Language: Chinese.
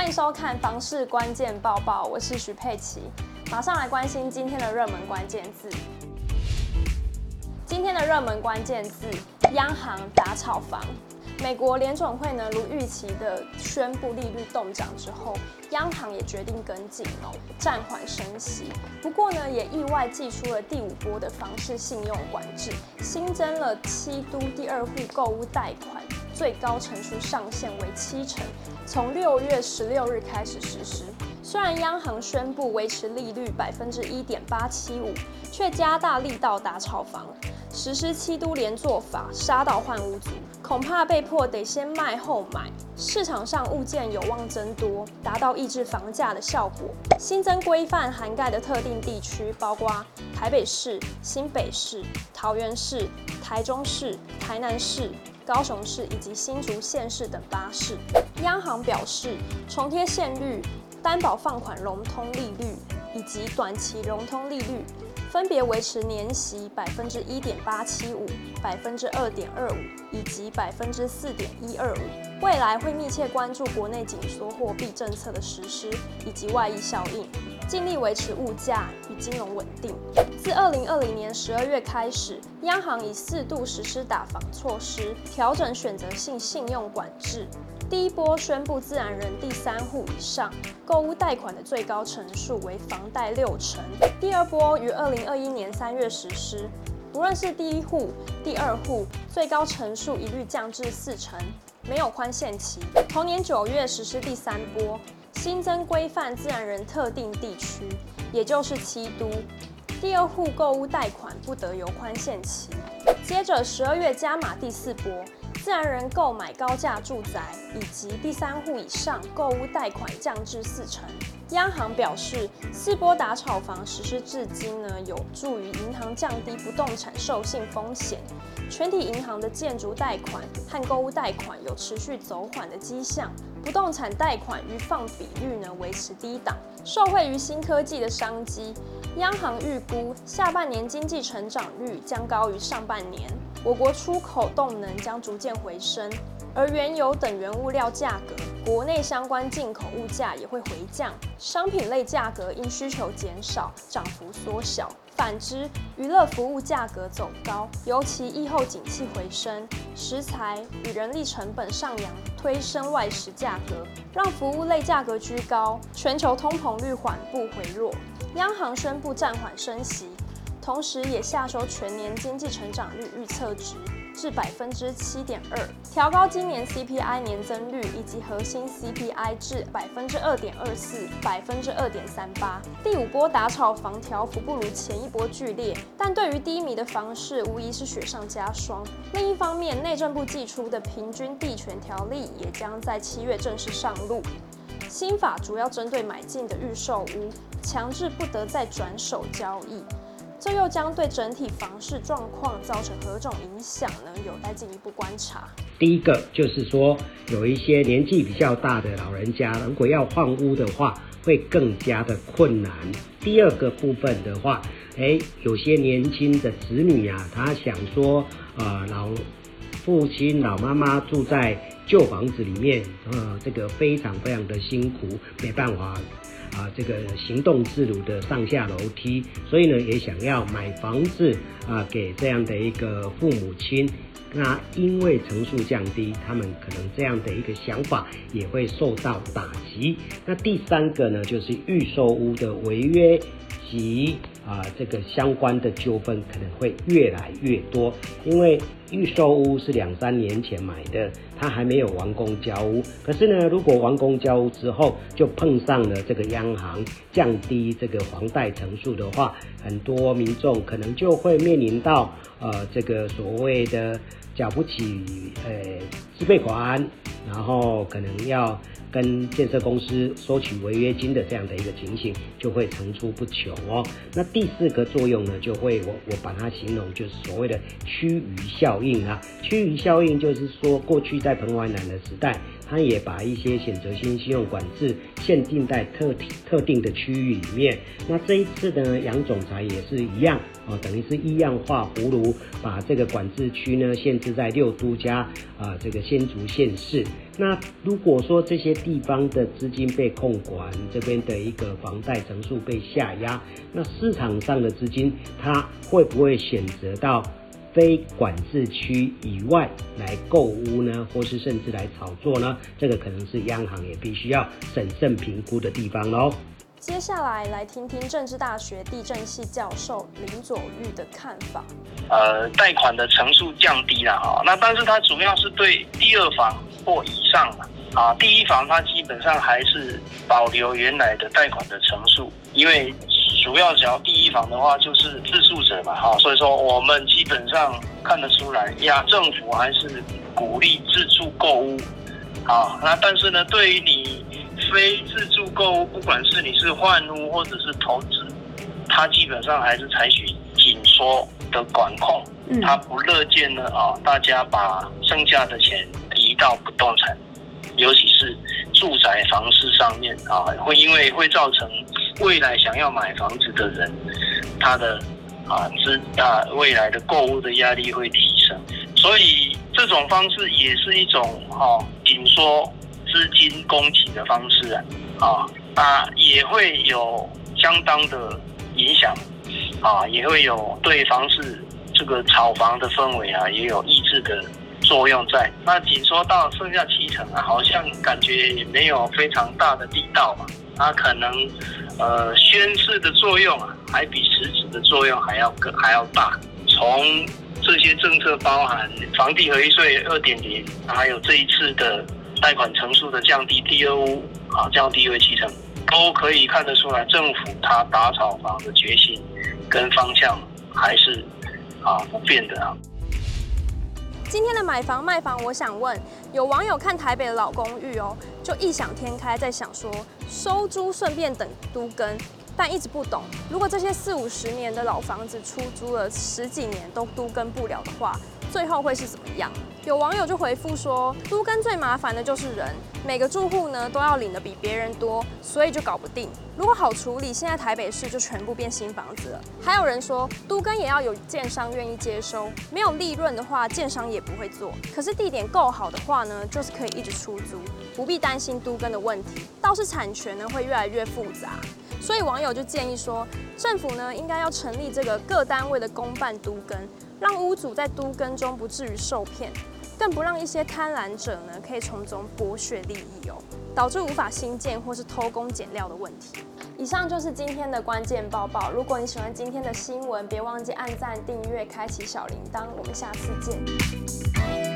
欢迎收看《房市关键报报》，我是徐佩琪，马上来关心今天的热门关键字。今天的热门关键字：央行打炒房。美国联准会呢，如预期的宣布利率动涨之后，央行也决定跟进哦，暂缓升息。不过呢，也意外祭出了第五波的房市信用管制，新增了七都第二户购物贷款最高成数上限为七成，从六月十六日开始实施。虽然央行宣布维持利率百分之一点八七五，却加大力道打炒房。实施七都联做法，杀到换屋族，恐怕被迫得先卖后买。市场上物件有望增多，达到抑制房价的效果。新增规范涵盖的特定地区包括台北市、新北市、桃园市、台中市、台南市、高雄市以及新竹县市等八市。央行表示，重贴现率、担保放款融通利率以及短期融通利率。分别维持年息百分之一点八七五、百分之二点二五以及百分之四点一二五。未来会密切关注国内紧缩货币政策的实施以及外溢效应，尽力维持物价与金融稳定。自二零二零年十二月开始，央行已四度实施打房措施，调整选择性信用管制。第一波宣布，自然人第三户以上购物贷款的最高成数为房贷六成。第二波于二零二一年三月实施，不论是第一户、第二户，最高成数一律降至四成，没有宽限期。同年九月实施第三波，新增规范自然人特定地区，也就是七都，第二户购物贷款不得有宽限期。接着十二月加码第四波。自然人购买高价住宅以及第三户以上购屋贷款降至四成。央行表示，四波打炒房实施至今呢，有助于银行降低不动产授信风险。全体银行的建筑贷款和购物贷款有持续走缓的迹象，不动产贷款与放比率呢维持低档。受惠于新科技的商机，央行预估下半年经济成长率将高于上半年。我国出口动能将逐渐回升，而原油等原物料价格、国内相关进口物价也会回降，商品类价格因需求减少，涨幅缩小。反之，娱乐服务价格走高，尤其疫后景气回升，食材与人力成本上扬，推升外食价格，让服务类价格居高。全球通膨率缓步回落，央行宣布暂缓升息。同时，也下修全年经济成长率预测值至百分之七点二，调高今年 CPI 年增率以及核心 CPI 至百分之二点二四、百分之二点三八。第五波打炒房调幅不如前一波剧烈，但对于低迷的房市无疑是雪上加霜。另一方面，内政部祭出的平均地权条例也将在七月正式上路。新法主要针对买进的预售屋，强制不得再转手交易。这又将对整体房市状况造成何种影响呢？有待进一步观察。第一个就是说，有一些年纪比较大的老人家，如果要换屋的话，会更加的困难。第二个部分的话，哎，有些年轻的子女啊，他想说，呃，老父亲、老妈妈住在旧房子里面，呃，这个非常非常的辛苦，没办法。啊，这个行动自如的上下楼梯，所以呢，也想要买房子啊，给这样的一个父母亲。那因为层数降低，他们可能这样的一个想法也会受到打击。那第三个呢，就是预售屋的违约及啊这个相关的纠纷可能会越来越多，因为预售屋是两三年前买的，他还没有完工交屋。可是呢，如果完工交屋之后，就碰上了这个央行降低这个房贷成数的话，很多民众可能就会面临到呃这个所谓的。缴不起呃自备款，然后可能要跟建设公司收取违约金的这样的一个情形，就会层出不穷哦。那第四个作用呢，就会我我把它形容就是所谓的趋于效应啊。趋于效应就是说，过去在彭淮南的时代，它也把一些选择性信用管制限定在特特定的区域里面。那这一次呢，杨总裁也是一样哦，等于是一样画葫芦，把这个管制区呢限制在六都加啊这个新竹县市。那如果说这些地方的资金被控管，这边的一个房贷成数被下压，那市场上的资金它会不会选择到非管制区以外来购屋呢？或是甚至来炒作呢？这个可能是央行也必须要审慎评估的地方喽。接下来来听听政治大学地震系教授林左玉的看法。呃，贷款的成数降低了哈，那但是它主要是对第二房或以上啊，第一房它基本上还是保留原来的贷款的成数，因为主要只要第一房的话就是自住者嘛哈，所以说我们基本上看得出来呀，政府还是鼓励自住购物，啊，那但是呢，对于你。非自住购物，不管是你是换屋或者是投资，它基本上还是采取紧缩的管控。它不乐见呢啊，大家把剩下的钱移到不动产，尤其是住宅房市上面啊，会因为会造成未来想要买房子的人，他的啊资啊未来的购物的压力会提升，所以这种方式也是一种哈紧缩。资金供给的方式啊，啊，啊也会有相当的影响，啊，也会有对房市这个炒房的氛围啊，也有抑制的作用在。那紧缩到剩下七成啊，好像感觉也没有非常大的力道嘛，它可能呃宣示的作用啊，还比实质的作用还要更还要大。从这些政策包含房地合一税二点零，还有这一次的。贷款成数的降低，第二屋啊降低为七成，都可以看得出来，政府它打炒房的决心跟方向还是啊不变的啊。今天的买房卖房，我想问，有网友看台北的老公寓哦，就异想天开，在想说收租顺便等都更，但一直不懂，如果这些四五十年的老房子出租了十几年都都更不了的话。最后会是怎么样？有网友就回复说，都更最麻烦的就是人，每个住户呢都要领的比别人多，所以就搞不定。如果好处理，现在台北市就全部变新房子了。还有人说，都更也要有建商愿意接收，没有利润的话，建商也不会做。可是地点够好的话呢，就是可以一直出租，不必担心都更的问题。倒是产权呢会越来越复杂，所以网友就建议说，政府呢应该要成立这个各单位的公办都更。让屋主在都更中不至于受骗，更不让一些贪婪者呢可以从中剥削利益哦，导致无法新建或是偷工减料的问题。以上就是今天的关键报报。如果你喜欢今天的新闻，别忘记按赞、订阅、开启小铃铛。我们下次见。